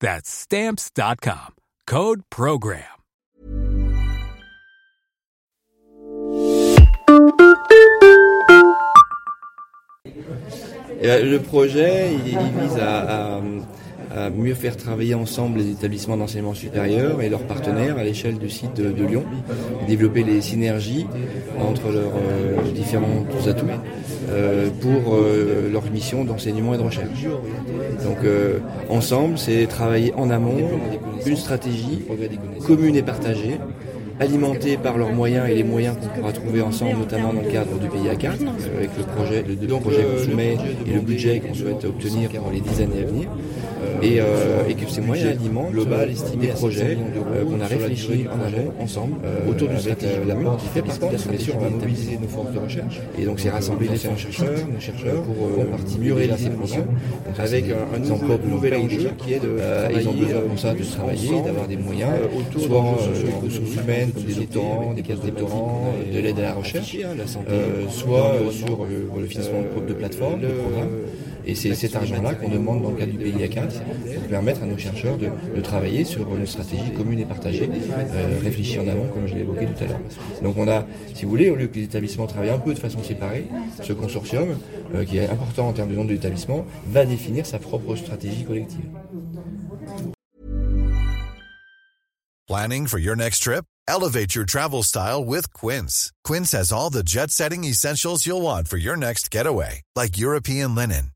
That's Stamps.com. Code PROGRAM. Le projet, il, il vise à, à à mieux faire travailler ensemble les établissements d'enseignement supérieur et leurs partenaires à l'échelle du site de, Lyon, développer les synergies entre leurs euh, différents atouts euh, pour euh, leur mission d'enseignement et de recherche. Donc euh, ensemble, c'est travailler en amont une stratégie commune et partagée alimentés par leurs moyens et les moyens qu'on pourra trouver ensemble, notamment dans le cadre du à 4, avec le projet, le, projet qu'on soumet et le budget qu'on souhaite obtenir pour les 10 années à venir. Euh, euh, et, que ces moyens alimentent global euh, des projets qu'on a réfléchi en amont ensemble autour d'une stratégie qui fait partie de la stratégie on nos forces de recherche. Et donc c'est rassembler les chercheurs, nos chercheurs pour murer ces programmes avec un nouvel enjeu qui est de ils ont besoin ça de travailler d'avoir des moyens soit en ressources humaines comme des doctorants, des postes doctorants, de l'aide à la recherche, soit sur le financement de plateformes, de programmes. Et c'est cet argent-là qu'on demande dans le cadre du PIA 4 place qui permettre à nos chercheurs de, travailler sur une stratégie commune et partagée, euh, réfléchie en amont, comme je l'ai évoqué tout à l'heure. Donc on a, si vous voulez, au lieu que les établissements travaillent un peu de façon séparée, ce consortium, euh, qui est important en termes de nombre d'établissements, va définir sa propre stratégie collective. Planning for your next trip? Elevate your travel style with Quince. Quince has all the jet-setting essentials you'll want for your next getaway, like European linen.